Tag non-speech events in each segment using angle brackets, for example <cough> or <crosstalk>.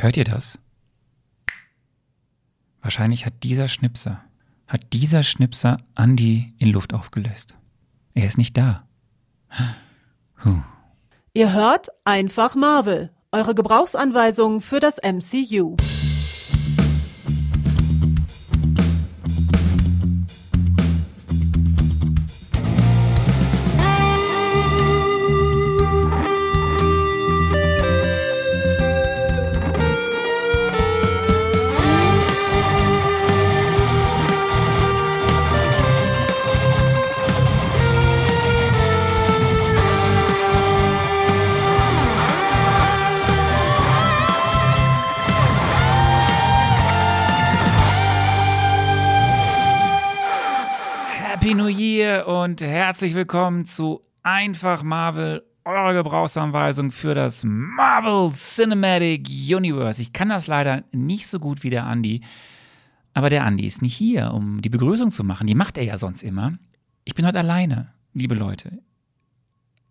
Hört ihr das? Wahrscheinlich hat dieser Schnipser, hat dieser Schnipser Andy in Luft aufgelöst. Er ist nicht da. Huh. Ihr hört einfach Marvel, eure Gebrauchsanweisung für das MCU. Und herzlich willkommen zu Einfach Marvel, eurer Gebrauchsanweisung für das Marvel Cinematic Universe. Ich kann das leider nicht so gut wie der Andi, aber der Andi ist nicht hier, um die Begrüßung zu machen. Die macht er ja sonst immer. Ich bin heute alleine, liebe Leute.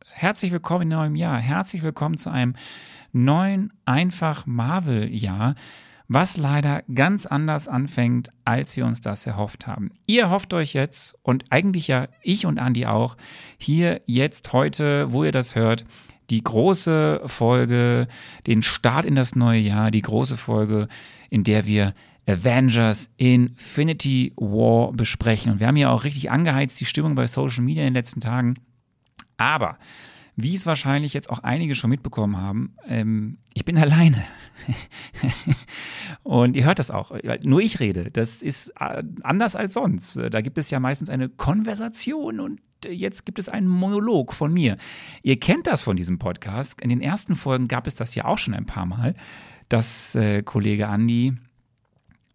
Herzlich willkommen in neuem Jahr. Herzlich willkommen zu einem neuen Einfach Marvel Jahr was leider ganz anders anfängt, als wir uns das erhofft haben. Ihr hofft euch jetzt, und eigentlich ja ich und Andi auch, hier jetzt heute, wo ihr das hört, die große Folge, den Start in das neue Jahr, die große Folge, in der wir Avengers Infinity War besprechen. Und wir haben ja auch richtig angeheizt die Stimmung bei Social Media in den letzten Tagen. Aber wie es wahrscheinlich jetzt auch einige schon mitbekommen haben, ähm, ich bin alleine. <laughs> und ihr hört das auch. Nur ich rede. Das ist äh, anders als sonst. Da gibt es ja meistens eine Konversation und jetzt gibt es einen Monolog von mir. Ihr kennt das von diesem Podcast. In den ersten Folgen gab es das ja auch schon ein paar Mal, dass äh, Kollege Andi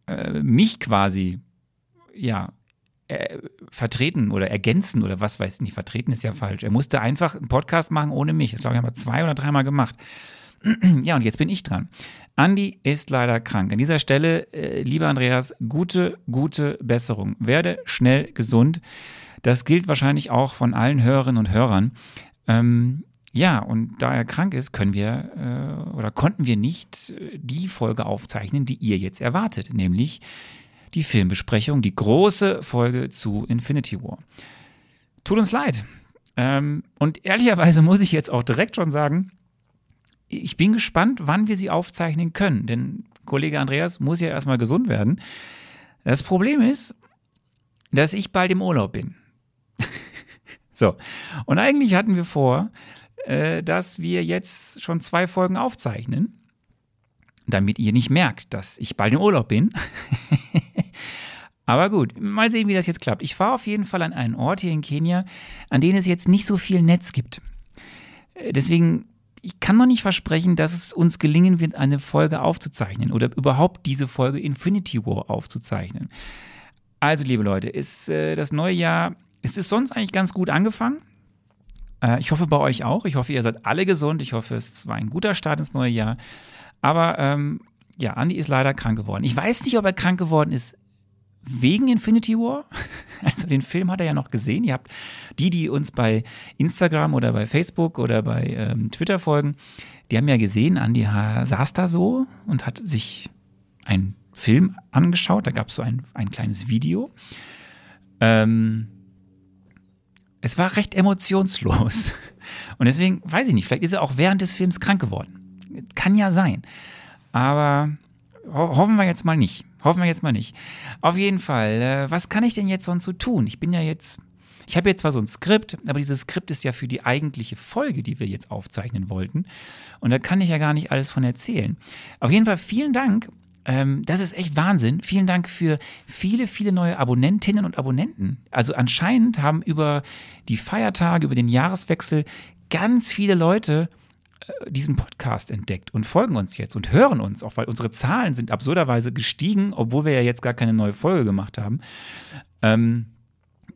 äh, mich quasi ja äh, vertreten oder ergänzen oder was weiß ich nicht, vertreten ist ja falsch. Er musste einfach einen Podcast machen ohne mich. Das glaube ich, haben wir zwei oder dreimal gemacht. <clears throat> ja, und jetzt bin ich dran. Andi ist leider krank. An dieser Stelle, äh, lieber Andreas, gute, gute Besserung. Werde schnell gesund. Das gilt wahrscheinlich auch von allen Hörerinnen und Hörern. Ähm, ja, und da er krank ist, können wir äh, oder konnten wir nicht äh, die Folge aufzeichnen, die ihr jetzt erwartet, nämlich die Filmbesprechung, die große Folge zu Infinity War. Tut uns leid. Ähm, und ehrlicherweise muss ich jetzt auch direkt schon sagen, ich bin gespannt, wann wir sie aufzeichnen können. Denn Kollege Andreas muss ja erstmal gesund werden. Das Problem ist, dass ich bald im Urlaub bin. <laughs> so. Und eigentlich hatten wir vor, äh, dass wir jetzt schon zwei Folgen aufzeichnen, damit ihr nicht merkt, dass ich bald im Urlaub bin. Aber gut, mal sehen, wie das jetzt klappt. Ich fahre auf jeden Fall an einen Ort hier in Kenia, an dem es jetzt nicht so viel Netz gibt. Äh, deswegen, ich kann noch nicht versprechen, dass es uns gelingen wird, eine Folge aufzuzeichnen oder überhaupt diese Folge Infinity War aufzuzeichnen. Also, liebe Leute, ist äh, das neue Jahr, ist es sonst eigentlich ganz gut angefangen? Äh, ich hoffe bei euch auch. Ich hoffe, ihr seid alle gesund. Ich hoffe, es war ein guter Start ins neue Jahr. Aber ähm, ja, Andy ist leider krank geworden. Ich weiß nicht, ob er krank geworden ist wegen Infinity War. <laughs> Also den Film hat er ja noch gesehen. Ihr habt die, die uns bei Instagram oder bei Facebook oder bei ähm, Twitter folgen, die haben ja gesehen, Andi saß da so und hat sich einen Film angeschaut. Da gab es so ein, ein kleines Video. Ähm, es war recht emotionslos. <laughs> Und deswegen weiß ich nicht, vielleicht ist er auch während des Films krank geworden. Kann ja sein. Aber ho hoffen wir jetzt mal nicht. Hoffen wir jetzt mal nicht. Auf jeden Fall, äh, was kann ich denn jetzt sonst so tun? Ich bin ja jetzt, ich habe jetzt zwar so ein Skript, aber dieses Skript ist ja für die eigentliche Folge, die wir jetzt aufzeichnen wollten. Und da kann ich ja gar nicht alles von erzählen. Auf jeden Fall vielen Dank. Ähm, das ist echt Wahnsinn. Vielen Dank für viele, viele neue Abonnentinnen und Abonnenten. Also anscheinend haben über die Feiertage, über den Jahreswechsel ganz viele Leute diesen Podcast entdeckt und folgen uns jetzt und hören uns, auch weil unsere Zahlen sind absurderweise gestiegen, obwohl wir ja jetzt gar keine neue Folge gemacht haben. Ähm,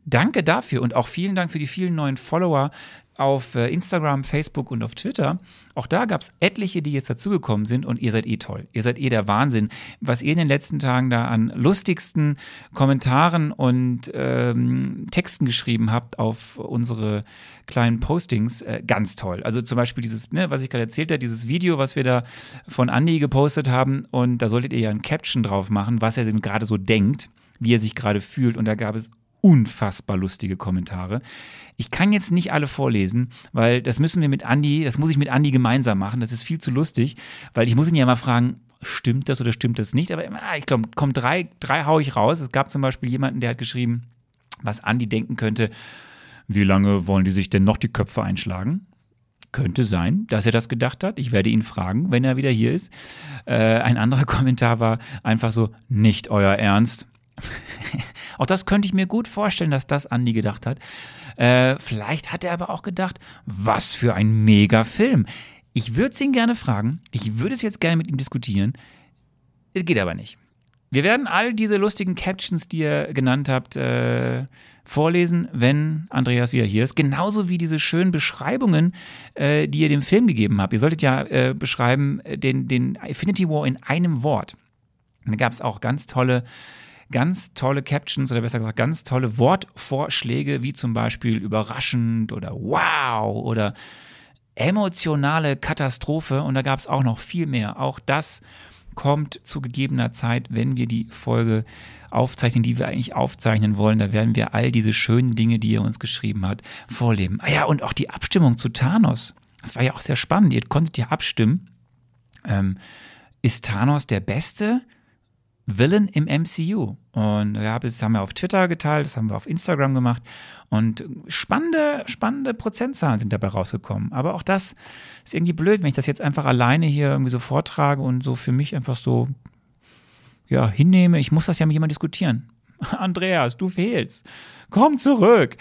danke dafür und auch vielen Dank für die vielen neuen Follower auf äh, Instagram, Facebook und auf Twitter. Auch da gab es etliche, die jetzt dazugekommen sind und ihr seid eh toll. Ihr seid eh der Wahnsinn. Was ihr in den letzten Tagen da an lustigsten Kommentaren und ähm, Texten geschrieben habt auf unsere kleinen Postings, äh, ganz toll. Also zum Beispiel dieses, ne, was ich gerade erzählt habe, dieses Video, was wir da von Andy gepostet haben und da solltet ihr ja ein Caption drauf machen, was er denn gerade so denkt, wie er sich gerade fühlt und da gab es unfassbar lustige Kommentare. Ich kann jetzt nicht alle vorlesen, weil das müssen wir mit Andi, das muss ich mit Andi gemeinsam machen. Das ist viel zu lustig, weil ich muss ihn ja mal fragen, stimmt das oder stimmt das nicht? Aber ich glaube, komm, drei, drei hau ich raus. Es gab zum Beispiel jemanden, der hat geschrieben, was Andi denken könnte, wie lange wollen die sich denn noch die Köpfe einschlagen? Könnte sein, dass er das gedacht hat. Ich werde ihn fragen, wenn er wieder hier ist. Äh, ein anderer <laughs> Kommentar war einfach so, nicht euer Ernst. <laughs> auch das könnte ich mir gut vorstellen, dass das Andi gedacht hat. Äh, vielleicht hat er aber auch gedacht, was für ein mega Film. Ich würde es ihn gerne fragen. Ich würde es jetzt gerne mit ihm diskutieren. Es geht aber nicht. Wir werden all diese lustigen Captions, die ihr genannt habt, äh, vorlesen, wenn Andreas wieder hier ist. Genauso wie diese schönen Beschreibungen, äh, die ihr dem Film gegeben habt. Ihr solltet ja äh, beschreiben äh, den, den Infinity War in einem Wort. da gab es auch ganz tolle ganz tolle Captions oder besser gesagt ganz tolle Wortvorschläge, wie zum Beispiel überraschend oder wow oder emotionale Katastrophe. Und da gab es auch noch viel mehr. Auch das kommt zu gegebener Zeit, wenn wir die Folge aufzeichnen, die wir eigentlich aufzeichnen wollen. Da werden wir all diese schönen Dinge, die er uns geschrieben hat, vorleben. Ah ja, und auch die Abstimmung zu Thanos. Das war ja auch sehr spannend. Ihr konntet ja abstimmen. Ähm, ist Thanos der Beste? Villain im MCU. Und ja, das haben wir auf Twitter geteilt, das haben wir auf Instagram gemacht. Und spannende, spannende Prozentzahlen sind dabei rausgekommen. Aber auch das ist irgendwie blöd, wenn ich das jetzt einfach alleine hier irgendwie so vortrage und so für mich einfach so ja, hinnehme. Ich muss das ja mit jemandem diskutieren. <laughs> Andreas, du fehlst. Komm zurück.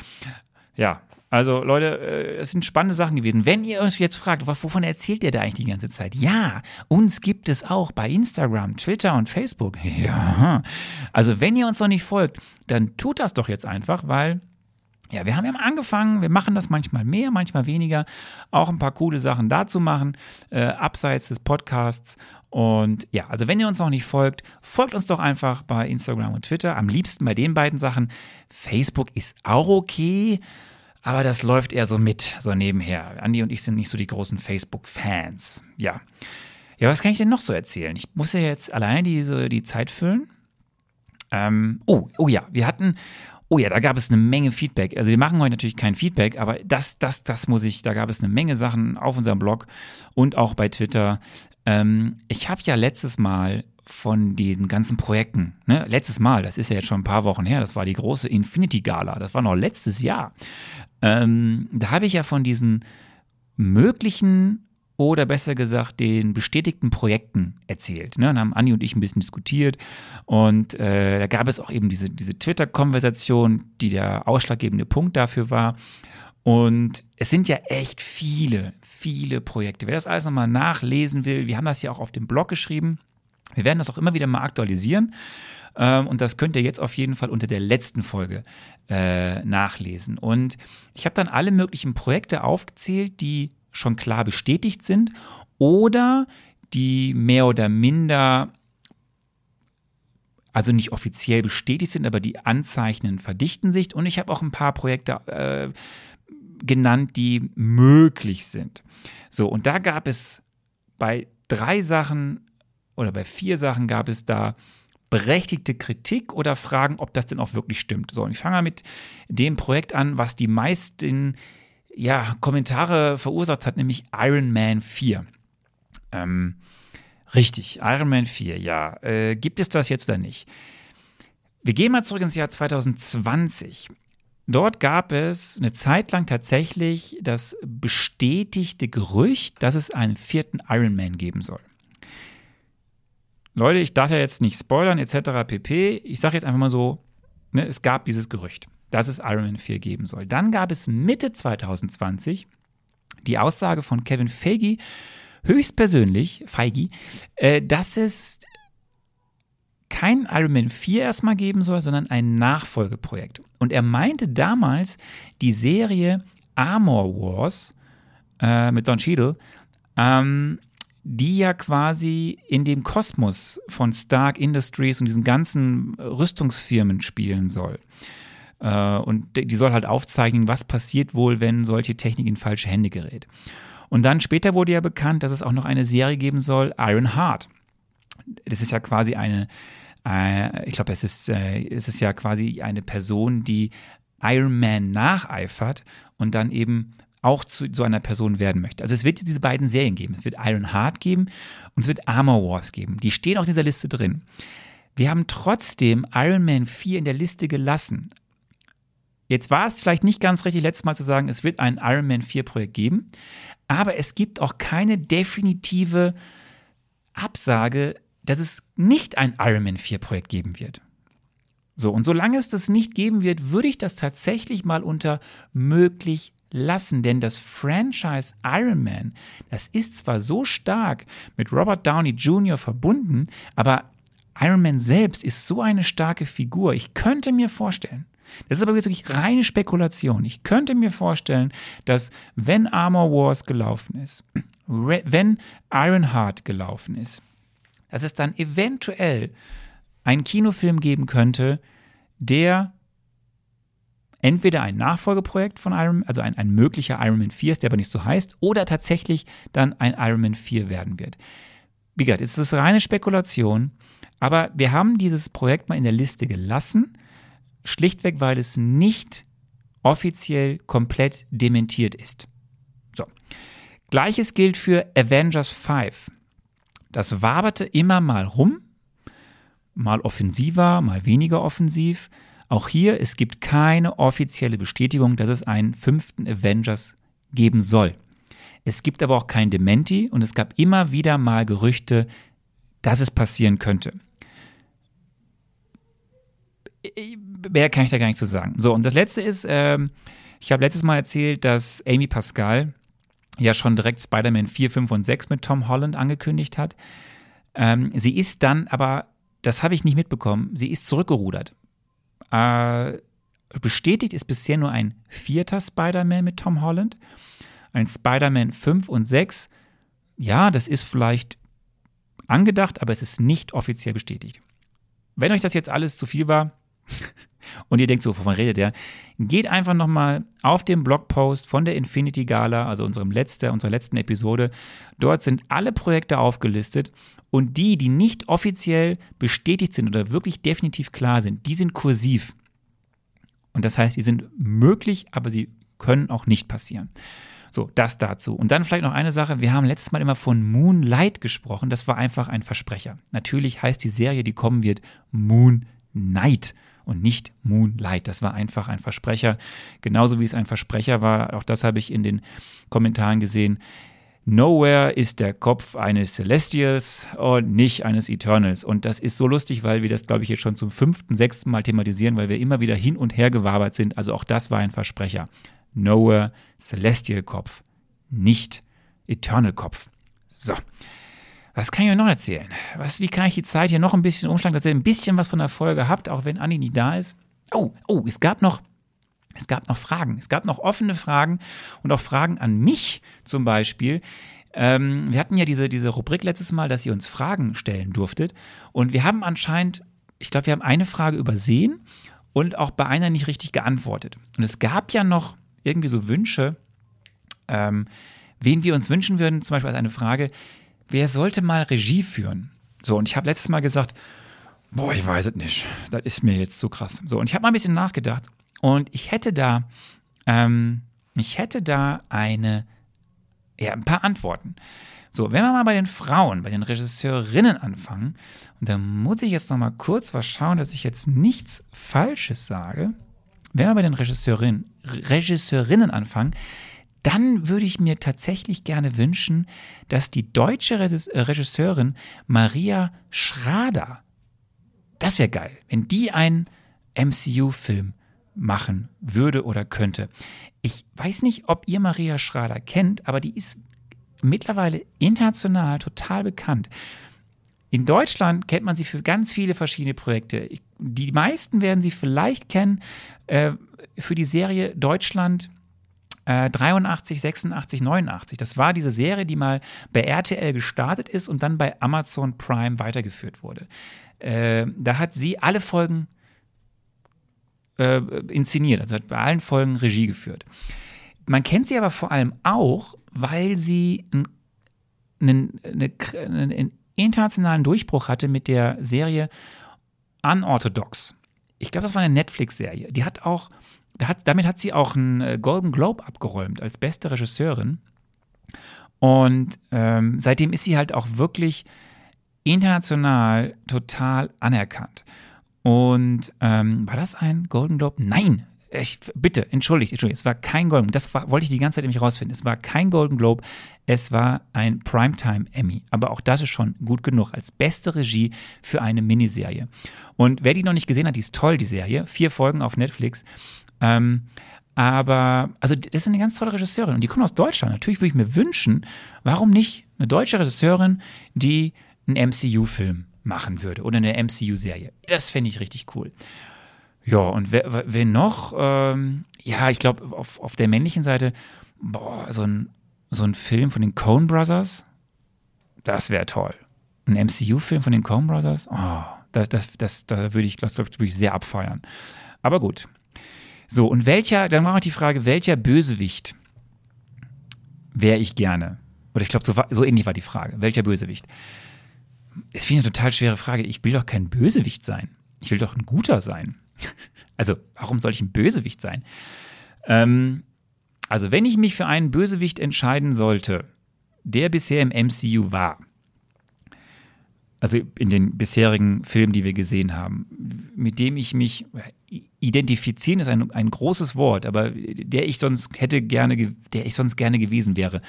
Ja, also Leute, äh, es sind spannende Sachen gewesen. Wenn ihr euch jetzt fragt, wovon erzählt ihr da eigentlich die ganze Zeit? Ja, uns gibt es auch bei Instagram, Twitter und Facebook. Ja. Also wenn ihr uns noch nicht folgt, dann tut das doch jetzt einfach, weil ja, wir haben ja mal angefangen, wir machen das manchmal mehr, manchmal weniger, auch ein paar coole Sachen dazu machen, äh, abseits des Podcasts. Und ja, also wenn ihr uns noch nicht folgt, folgt uns doch einfach bei Instagram und Twitter, am liebsten bei den beiden Sachen. Facebook ist auch okay. Aber das läuft eher so mit, so nebenher. Andi und ich sind nicht so die großen Facebook-Fans. Ja. Ja, was kann ich denn noch so erzählen? Ich muss ja jetzt alleine diese, die Zeit füllen. Ähm, oh, oh ja, wir hatten, oh ja, da gab es eine Menge Feedback. Also wir machen heute natürlich kein Feedback, aber das, das, das muss ich, da gab es eine Menge Sachen auf unserem Blog und auch bei Twitter. Ähm, ich habe ja letztes Mal von diesen ganzen Projekten, ne, letztes Mal, das ist ja jetzt schon ein paar Wochen her, das war die große Infinity Gala, das war noch letztes Jahr. Ähm, da habe ich ja von diesen möglichen oder besser gesagt den bestätigten Projekten erzählt. Ne? Dann haben Anni und ich ein bisschen diskutiert und äh, da gab es auch eben diese, diese Twitter-Konversation, die der ausschlaggebende Punkt dafür war. Und es sind ja echt viele, viele Projekte. Wer das alles nochmal nachlesen will, wir haben das ja auch auf dem Blog geschrieben. Wir werden das auch immer wieder mal aktualisieren. Ähm, und das könnt ihr jetzt auf jeden Fall unter der letzten Folge äh, nachlesen. Und ich habe dann alle möglichen Projekte aufgezählt, die schon klar bestätigt sind oder die mehr oder minder also nicht offiziell bestätigt sind, aber die Anzeichen verdichten sich. Und ich habe auch ein paar Projekte äh, genannt, die möglich sind. So, und da gab es bei drei Sachen oder bei vier Sachen gab es da berechtigte Kritik oder Fragen, ob das denn auch wirklich stimmt. So, und ich fange mit dem Projekt an, was die meisten ja, Kommentare verursacht hat, nämlich Iron Man 4. Ähm, richtig, Iron Man 4, ja. Äh, gibt es das jetzt oder nicht? Wir gehen mal zurück ins Jahr 2020. Dort gab es eine Zeit lang tatsächlich das bestätigte Gerücht, dass es einen vierten Iron Man geben soll. Leute, ich darf ja jetzt nicht spoilern etc. pp. Ich sage jetzt einfach mal so, ne, es gab dieses Gerücht, dass es Iron Man 4 geben soll. Dann gab es Mitte 2020 die Aussage von Kevin Feige, höchstpersönlich, Feige, äh, dass es kein Iron Man 4 erstmal geben soll, sondern ein Nachfolgeprojekt. Und er meinte damals, die Serie Armor Wars äh, mit Don Cheadle, ähm, die ja quasi in dem Kosmos von Stark Industries und diesen ganzen Rüstungsfirmen spielen soll. Äh, und die soll halt aufzeichnen, was passiert wohl, wenn solche Technik in falsche Hände gerät. Und dann später wurde ja bekannt, dass es auch noch eine Serie geben soll, Iron Heart. Das ist ja quasi eine, äh, ich glaube, es ist, äh, es ist ja quasi eine Person, die Iron Man nacheifert und dann eben auch zu so einer Person werden möchte. Also es wird diese beiden Serien geben. Es wird Iron Heart geben und es wird Armor Wars geben. Die stehen auch in dieser Liste drin. Wir haben trotzdem Iron Man 4 in der Liste gelassen. Jetzt war es vielleicht nicht ganz richtig, letztes Mal zu sagen, es wird ein Iron Man 4 Projekt geben, aber es gibt auch keine definitive Absage, dass es nicht ein Iron Man 4 Projekt geben wird. So, und solange es das nicht geben wird, würde ich das tatsächlich mal unter möglich lassen, denn das Franchise Iron Man, das ist zwar so stark mit Robert Downey Jr. verbunden, aber Iron Man selbst ist so eine starke Figur. Ich könnte mir vorstellen, das ist aber wirklich reine Spekulation. Ich könnte mir vorstellen, dass wenn Armor Wars gelaufen ist, wenn Ironheart gelaufen ist, dass es dann eventuell einen Kinofilm geben könnte, der entweder ein Nachfolgeprojekt von Iron, also ein, ein möglicher Iron Man 4 ist, der aber nicht so heißt, oder tatsächlich dann ein Iron Man 4 werden wird. Wie gesagt, es ist reine Spekulation, aber wir haben dieses Projekt mal in der Liste gelassen, schlichtweg, weil es nicht offiziell komplett dementiert ist. So. Gleiches gilt für Avengers 5. Das waberte immer mal rum, mal offensiver, mal weniger offensiv. Auch hier, es gibt keine offizielle Bestätigung, dass es einen fünften Avengers geben soll. Es gibt aber auch kein Dementi und es gab immer wieder mal Gerüchte, dass es passieren könnte. Mehr kann ich da gar nicht zu sagen. So, und das letzte ist, ähm, ich habe letztes Mal erzählt, dass Amy Pascal ja schon direkt Spider-Man 4, 5 und 6 mit Tom Holland angekündigt hat. Ähm, sie ist dann aber, das habe ich nicht mitbekommen, sie ist zurückgerudert. Äh, bestätigt ist bisher nur ein vierter Spider-Man mit Tom Holland. Ein Spider-Man 5 und 6. Ja, das ist vielleicht angedacht, aber es ist nicht offiziell bestätigt. Wenn euch das jetzt alles zu viel war <laughs> und ihr denkt so, wovon redet der? Geht einfach nochmal auf den Blogpost von der Infinity Gala, also unserem letzte, unserer letzten Episode. Dort sind alle Projekte aufgelistet und die, die nicht offiziell bestätigt sind oder wirklich definitiv klar sind, die sind kursiv. Und das heißt, die sind möglich, aber sie können auch nicht passieren. So, das dazu. Und dann vielleicht noch eine Sache. Wir haben letztes Mal immer von Moonlight gesprochen. Das war einfach ein Versprecher. Natürlich heißt die Serie, die kommen wird, Moonlight und nicht Moonlight. Das war einfach ein Versprecher. Genauso wie es ein Versprecher war, auch das habe ich in den Kommentaren gesehen, Nowhere ist der Kopf eines Celestials und nicht eines Eternals. Und das ist so lustig, weil wir das, glaube ich, jetzt schon zum fünften, sechsten Mal thematisieren, weil wir immer wieder hin und her gewabert sind. Also auch das war ein Versprecher. Nowhere Celestial Kopf, nicht Eternal Kopf. So. Was kann ich euch noch erzählen? Was, wie kann ich die Zeit hier noch ein bisschen umschlagen, dass ihr ein bisschen was von der Folge habt, auch wenn Anni nicht da ist? Oh, oh, es gab noch es gab noch Fragen. Es gab noch offene Fragen und auch Fragen an mich zum Beispiel. Ähm, wir hatten ja diese, diese Rubrik letztes Mal, dass ihr uns Fragen stellen durftet. Und wir haben anscheinend, ich glaube, wir haben eine Frage übersehen und auch bei einer nicht richtig geantwortet. Und es gab ja noch irgendwie so Wünsche, ähm, wen wir uns wünschen würden, zum Beispiel als eine Frage, wer sollte mal Regie führen? So, und ich habe letztes Mal gesagt, boah, ich weiß es nicht. Das ist mir jetzt zu krass. So, und ich habe mal ein bisschen nachgedacht und ich hätte da, ähm, ich hätte da eine, ja, ein paar Antworten. So, wenn wir mal bei den Frauen, bei den Regisseurinnen anfangen, und da muss ich jetzt noch mal kurz was schauen, dass ich jetzt nichts Falsches sage. Wenn wir bei den Regisseurinnen, Regisseurinnen anfangen, dann würde ich mir tatsächlich gerne wünschen, dass die deutsche Regisseurin Maria Schrader, das wäre geil, wenn die einen MCU-Film machen würde oder könnte. Ich weiß nicht, ob ihr Maria Schrader kennt, aber die ist mittlerweile international total bekannt. In Deutschland kennt man sie für ganz viele verschiedene Projekte. Die meisten werden sie vielleicht kennen äh, für die Serie Deutschland 83, 86, 89. Das war diese Serie, die mal bei RTL gestartet ist und dann bei Amazon Prime weitergeführt wurde. Äh, da hat sie alle Folgen äh, inszeniert, also hat bei allen Folgen Regie geführt. Man kennt sie aber vor allem auch, weil sie einen, einen, einen internationalen Durchbruch hatte mit der Serie Unorthodox. Ich glaube, das war eine Netflix-Serie. Die hat auch, hat, damit hat sie auch einen äh, Golden Globe abgeräumt als beste Regisseurin. Und ähm, seitdem ist sie halt auch wirklich international total anerkannt. Und ähm, war das ein Golden Globe? Nein, ich, bitte, entschuldigt, entschuldigt, es war kein Golden Globe. Das war, wollte ich die ganze Zeit nämlich rausfinden. Es war kein Golden Globe, es war ein Primetime Emmy. Aber auch das ist schon gut genug als beste Regie für eine Miniserie. Und wer die noch nicht gesehen hat, die ist toll, die Serie. Vier Folgen auf Netflix. Ähm, aber, also, das ist eine ganz tolle Regisseurin und die kommt aus Deutschland. Natürlich würde ich mir wünschen, warum nicht eine deutsche Regisseurin, die einen MCU-Film machen würde oder eine MCU-Serie. Das fände ich richtig cool. Ja, und wer, wer noch? Ähm, ja, ich glaube, auf, auf der männlichen Seite, boah, so ein, so ein Film von den Coen Brothers, das wäre toll. Ein MCU-Film von den Coen Brothers, oh, das, das, das, da würde ich, glaube ich, sehr abfeiern. Aber gut. So, und welcher, dann war auch die Frage, welcher Bösewicht wäre ich gerne? Oder ich glaube, so, so ähnlich war die Frage. Welcher Bösewicht? Das finde ich eine total schwere Frage. Ich will doch kein Bösewicht sein. Ich will doch ein guter sein. <laughs> Also, warum soll ich ein Bösewicht sein? Ähm, also, wenn ich mich für einen Bösewicht entscheiden sollte, der bisher im MCU war, also in den bisherigen Filmen, die wir gesehen haben, mit dem ich mich identifizieren ist ein, ein großes Wort, aber der ich sonst hätte gerne, der ich sonst gerne gewesen wäre.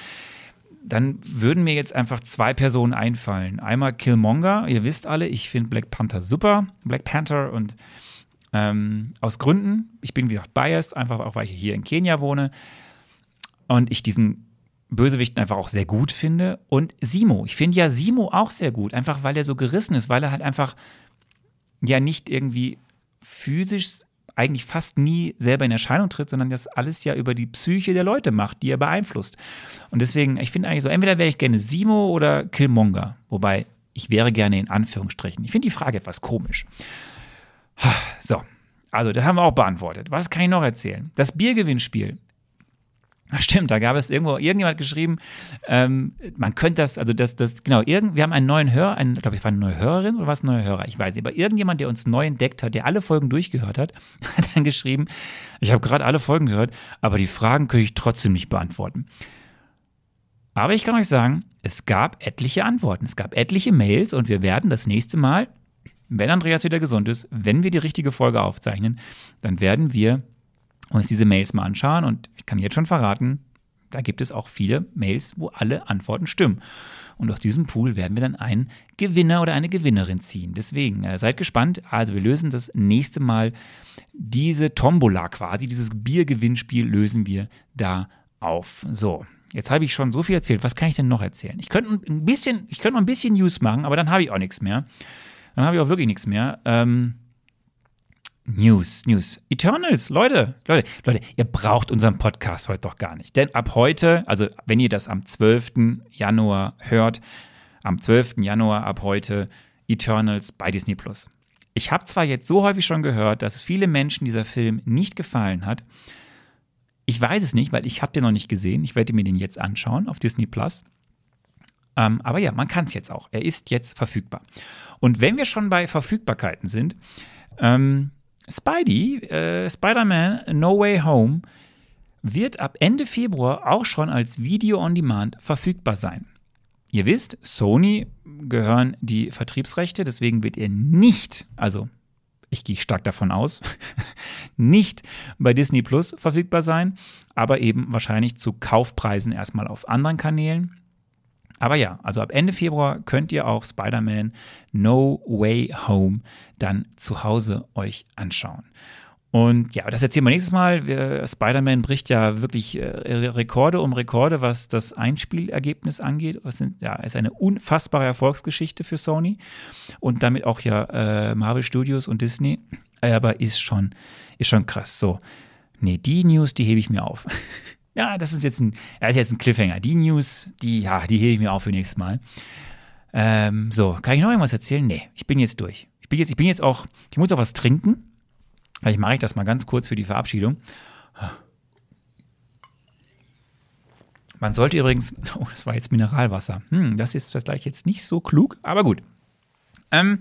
Dann würden mir jetzt einfach zwei Personen einfallen. Einmal Killmonger, ihr wisst alle, ich finde Black Panther super, Black Panther und ähm, aus Gründen, ich bin wie gesagt biased, einfach auch weil ich hier in Kenia wohne und ich diesen Bösewichten einfach auch sehr gut finde. Und Simo, ich finde ja Simo auch sehr gut, einfach weil er so gerissen ist, weil er halt einfach ja nicht irgendwie physisch eigentlich fast nie selber in Erscheinung tritt, sondern das alles ja über die Psyche der Leute macht, die er beeinflusst. Und deswegen, ich finde eigentlich so, entweder wäre ich gerne Simo oder Killmonger, wobei ich wäre gerne in Anführungsstrichen. Ich finde die Frage etwas komisch. So, also das haben wir auch beantwortet. Was kann ich noch erzählen? Das Biergewinnspiel. Ach, stimmt, da gab es irgendwo, irgendjemand geschrieben, ähm, man könnte das, also das, das, genau, irgend, wir haben einen neuen Hörer, einen, glaube ich, war eine neue Hörerin oder war es ein neuer Hörer? Ich weiß nicht, aber irgendjemand, der uns neu entdeckt hat, der alle Folgen durchgehört hat, <laughs> hat dann geschrieben, ich habe gerade alle Folgen gehört, aber die Fragen könnte ich trotzdem nicht beantworten. Aber ich kann euch sagen, es gab etliche Antworten, es gab etliche Mails und wir werden das nächste Mal wenn Andreas wieder gesund ist, wenn wir die richtige Folge aufzeichnen, dann werden wir uns diese Mails mal anschauen und ich kann jetzt schon verraten, da gibt es auch viele Mails, wo alle Antworten stimmen. Und aus diesem Pool werden wir dann einen Gewinner oder eine Gewinnerin ziehen. Deswegen äh, seid gespannt. Also wir lösen das nächste Mal diese Tombola quasi, dieses Biergewinnspiel lösen wir da auf. So, jetzt habe ich schon so viel erzählt. Was kann ich denn noch erzählen? Ich könnte ein bisschen, ich könnte noch ein bisschen News machen, aber dann habe ich auch nichts mehr. Dann habe ich auch wirklich nichts mehr. Ähm, News, News. Eternals, Leute, Leute, Leute, ihr braucht unseren Podcast heute doch gar nicht. Denn ab heute, also wenn ihr das am 12. Januar hört, am 12. Januar ab heute Eternals bei Disney Plus. Ich habe zwar jetzt so häufig schon gehört, dass viele Menschen dieser Film nicht gefallen hat. Ich weiß es nicht, weil ich habe den noch nicht gesehen. Ich werde mir den jetzt anschauen auf Disney Plus. Ähm, aber ja, man kann es jetzt auch. Er ist jetzt verfügbar. Und wenn wir schon bei Verfügbarkeiten sind, ähm, Spidey, äh, Spider-Man No Way Home, wird ab Ende Februar auch schon als Video on Demand verfügbar sein. Ihr wisst, Sony gehören die Vertriebsrechte, deswegen wird er nicht, also ich gehe stark davon aus, <laughs> nicht bei Disney Plus verfügbar sein, aber eben wahrscheinlich zu Kaufpreisen erstmal auf anderen Kanälen. Aber ja, also ab Ende Februar könnt ihr auch Spider-Man No Way Home dann zu Hause euch anschauen. Und ja, das erzählen wir nächstes Mal. Spider-Man bricht ja wirklich äh, Rekorde um Rekorde, was das Einspielergebnis angeht. Sind, ja, ist eine unfassbare Erfolgsgeschichte für Sony und damit auch ja äh, Marvel Studios und Disney. Aber ist schon, ist schon krass. So, nee, die News, die hebe ich mir auf. <laughs> ja, das ist jetzt ein, das ist jetzt ein Cliffhanger. Die News, die, ja, die hebe ich mir auf für nächstes Mal. Ähm, so, kann ich noch irgendwas erzählen? Nee, ich bin jetzt durch. Ich bin jetzt, ich bin jetzt auch, ich muss auch was trinken. Vielleicht mache ich das mal ganz kurz für die Verabschiedung. Man sollte übrigens, <laughs> oh, das war jetzt Mineralwasser. Hm, das ist vielleicht jetzt nicht so klug, aber gut. Ähm,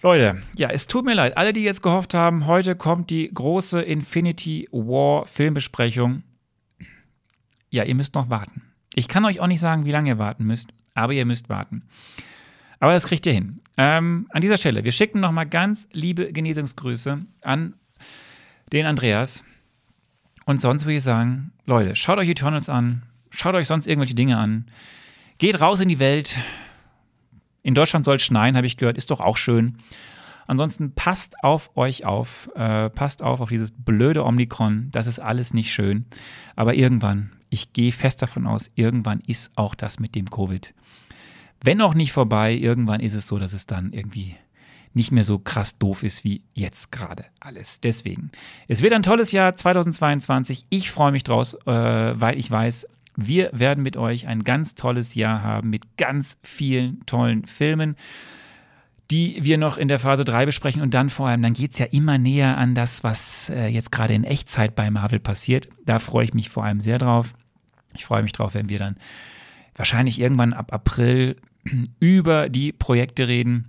Leute, ja, es tut mir leid. Alle, die jetzt gehofft haben, heute kommt die große Infinity War Filmbesprechung. Ja, ihr müsst noch warten. Ich kann euch auch nicht sagen, wie lange ihr warten müsst, aber ihr müsst warten. Aber das kriegt ihr hin. Ähm, an dieser Stelle, wir schicken nochmal ganz liebe Genesungsgrüße an den Andreas. Und sonst würde ich sagen, Leute, schaut euch Eternals an, schaut euch sonst irgendwelche Dinge an, geht raus in die Welt. In Deutschland soll es schneien, habe ich gehört, ist doch auch schön. Ansonsten passt auf euch auf, äh, passt auf auf dieses blöde Omikron, das ist alles nicht schön. Aber irgendwann, ich gehe fest davon aus, irgendwann ist auch das mit dem Covid wenn auch nicht vorbei, irgendwann ist es so, dass es dann irgendwie nicht mehr so krass doof ist wie jetzt gerade alles. Deswegen, es wird ein tolles Jahr 2022. Ich freue mich draus, äh, weil ich weiß, wir werden mit euch ein ganz tolles Jahr haben mit ganz vielen tollen Filmen, die wir noch in der Phase 3 besprechen. Und dann vor allem, dann geht es ja immer näher an das, was äh, jetzt gerade in Echtzeit bei Marvel passiert. Da freue ich mich vor allem sehr drauf. Ich freue mich drauf, wenn wir dann wahrscheinlich irgendwann ab April <clears throat> über die Projekte reden,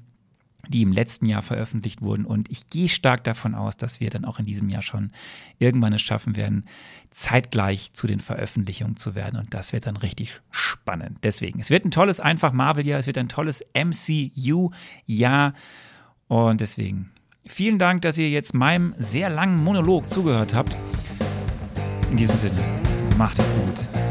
die im letzten Jahr veröffentlicht wurden. Und ich gehe stark davon aus, dass wir dann auch in diesem Jahr schon irgendwann es schaffen werden, zeitgleich zu den Veröffentlichungen zu werden. Und das wird dann richtig spannend. Deswegen, es wird ein tolles einfach Marvel-Jahr, es wird ein tolles MCU-Jahr. Und deswegen, vielen Dank, dass ihr jetzt meinem sehr langen Monolog zugehört habt. In diesem Sinne, macht es gut.